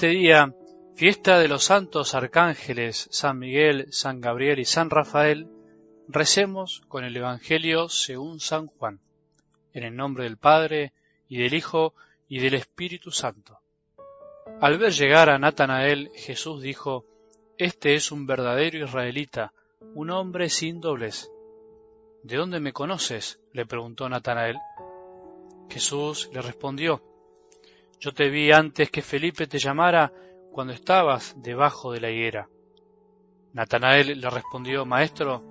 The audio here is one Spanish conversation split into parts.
este día, fiesta de los santos arcángeles San Miguel, San Gabriel y San Rafael, recemos con el Evangelio según San Juan, en el nombre del Padre, y del Hijo, y del Espíritu Santo. Al ver llegar a Natanael, Jesús dijo, Este es un verdadero israelita, un hombre sin doblez. ¿De dónde me conoces? le preguntó Natanael. Jesús le respondió, Yo te vi antes que Felipe te llamara cuando estabas debajo de la higuera. Natanael le respondió, Maestro,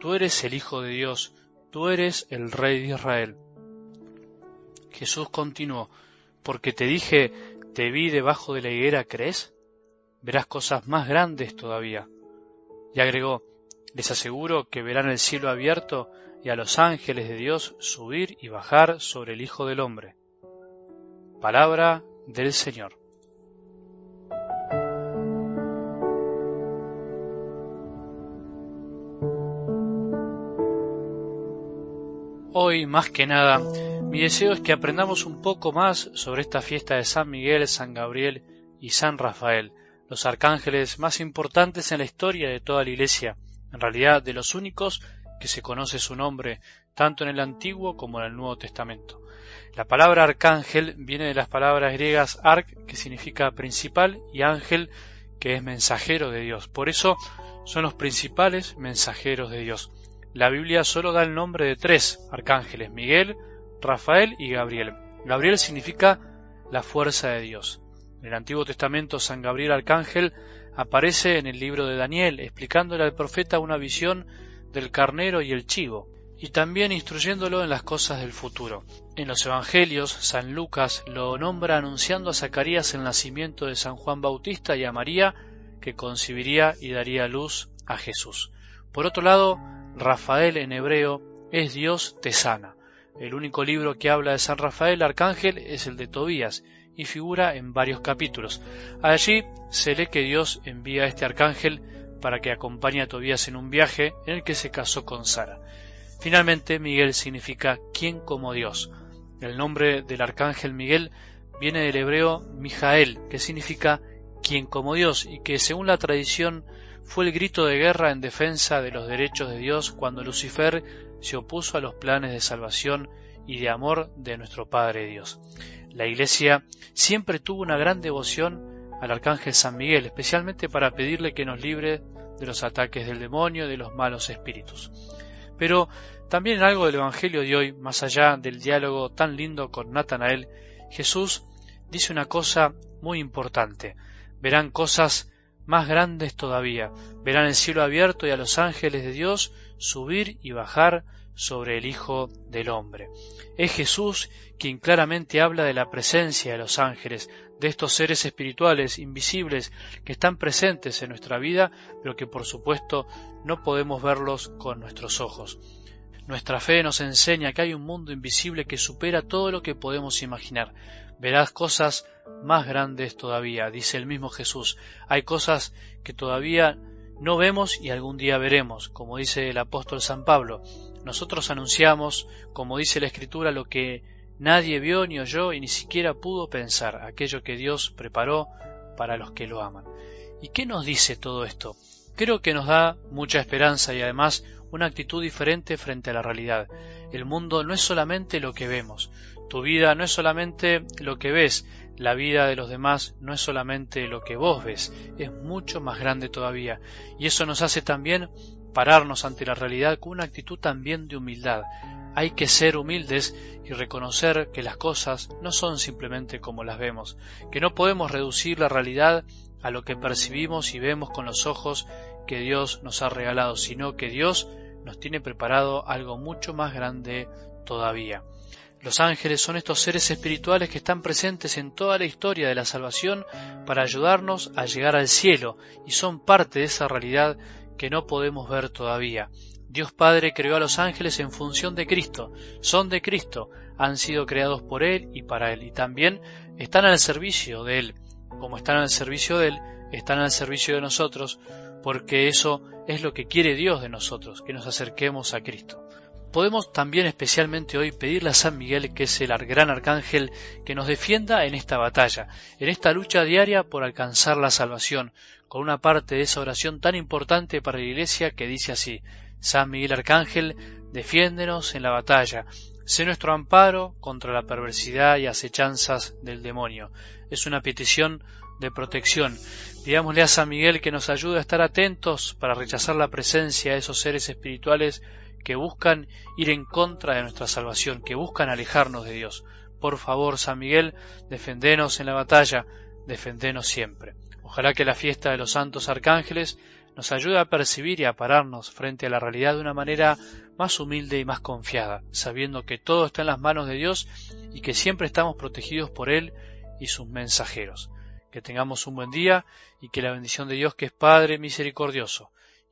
tú eres el Hijo de Dios, tú eres el Rey de Israel. Jesús continuó, porque te dije, te vi debajo de la higuera, ¿crees? Verás cosas más grandes todavía. Y agregó, les aseguro que verán el cielo abierto y a los ángeles de Dios subir y bajar sobre el Hijo del Hombre. Palabra del Señor. Hoy, más que nada, mi deseo es que aprendamos un poco más sobre esta fiesta de San Miguel, San Gabriel y San Rafael, los arcángeles más importantes en la historia de toda la Iglesia, en realidad de los únicos que se conoce su nombre tanto en el Antiguo como en el Nuevo Testamento. La palabra arcángel viene de las palabras griegas arc, que significa principal, y ángel, que es mensajero de Dios. Por eso son los principales mensajeros de Dios. La Biblia solo da el nombre de tres arcángeles, Miguel, Rafael y Gabriel. Gabriel significa la fuerza de Dios. En el Antiguo Testamento San Gabriel Arcángel aparece en el libro de Daniel, explicándole al profeta una visión del carnero y el chivo, y también instruyéndolo en las cosas del futuro. En los Evangelios, San Lucas lo nombra anunciando a Zacarías el nacimiento de San Juan Bautista y a María, que concibiría y daría luz a Jesús. Por otro lado, Rafael en hebreo es Dios te sana. El único libro que habla de San Rafael Arcángel es el de Tobías, y figura en varios capítulos. Allí se lee que Dios envía a este arcángel para que acompañe a Tobías en un viaje en el que se casó con Sara. Finalmente, Miguel significa quien como Dios. El nombre del arcángel Miguel viene del hebreo Mijael, que significa quien como Dios, y que según la tradición fue el grito de guerra en defensa de los derechos de Dios cuando Lucifer se opuso a los planes de salvación y de amor de nuestro Padre Dios. La Iglesia siempre tuvo una gran devoción al Arcángel San Miguel, especialmente para pedirle que nos libre de los ataques del demonio, de los malos espíritus. Pero también en algo del Evangelio de hoy, más allá del diálogo tan lindo con Natanael, Jesús dice una cosa muy importante. Verán cosas más grandes todavía. Verán el cielo abierto y a los ángeles de Dios subir y bajar sobre el Hijo del Hombre. Es Jesús quien claramente habla de la presencia de los ángeles, de estos seres espirituales invisibles que están presentes en nuestra vida, pero que por supuesto no podemos verlos con nuestros ojos. Nuestra fe nos enseña que hay un mundo invisible que supera todo lo que podemos imaginar. Verás cosas más grandes todavía, dice el mismo Jesús. Hay cosas que todavía no vemos y algún día veremos, como dice el apóstol San Pablo. Nosotros anunciamos, como dice la Escritura, lo que nadie vio ni oyó y ni siquiera pudo pensar, aquello que Dios preparó para los que lo aman. ¿Y qué nos dice todo esto? Creo que nos da mucha esperanza y además una actitud diferente frente a la realidad. El mundo no es solamente lo que vemos, tu vida no es solamente lo que ves, la vida de los demás no es solamente lo que vos ves, es mucho más grande todavía. Y eso nos hace también pararnos ante la realidad con una actitud también de humildad. Hay que ser humildes y reconocer que las cosas no son simplemente como las vemos, que no podemos reducir la realidad a lo que percibimos y vemos con los ojos que Dios nos ha regalado, sino que Dios nos tiene preparado algo mucho más grande todavía. Los ángeles son estos seres espirituales que están presentes en toda la historia de la salvación para ayudarnos a llegar al cielo y son parte de esa realidad que no podemos ver todavía. Dios Padre creó a los ángeles en función de Cristo, son de Cristo, han sido creados por Él y para Él, y también están al servicio de Él. Como están al servicio de Él, están al servicio de nosotros, porque eso es lo que quiere Dios de nosotros, que nos acerquemos a Cristo. Podemos también especialmente hoy pedirle a San Miguel, que es el gran arcángel, que nos defienda en esta batalla, en esta lucha diaria por alcanzar la salvación, con una parte de esa oración tan importante para la Iglesia que dice así, San Miguel Arcángel, defiéndenos en la batalla, sé nuestro amparo contra la perversidad y acechanzas del demonio. Es una petición de protección. Pidámosle a San Miguel que nos ayude a estar atentos para rechazar la presencia de esos seres espirituales que buscan ir en contra de nuestra salvación, que buscan alejarnos de Dios. Por favor, San Miguel, defendenos en la batalla, defendenos siempre. Ojalá que la fiesta de los santos arcángeles nos ayude a percibir y a pararnos frente a la realidad de una manera más humilde y más confiada, sabiendo que todo está en las manos de Dios y que siempre estamos protegidos por Él y sus mensajeros. Que tengamos un buen día y que la bendición de Dios, que es Padre misericordioso,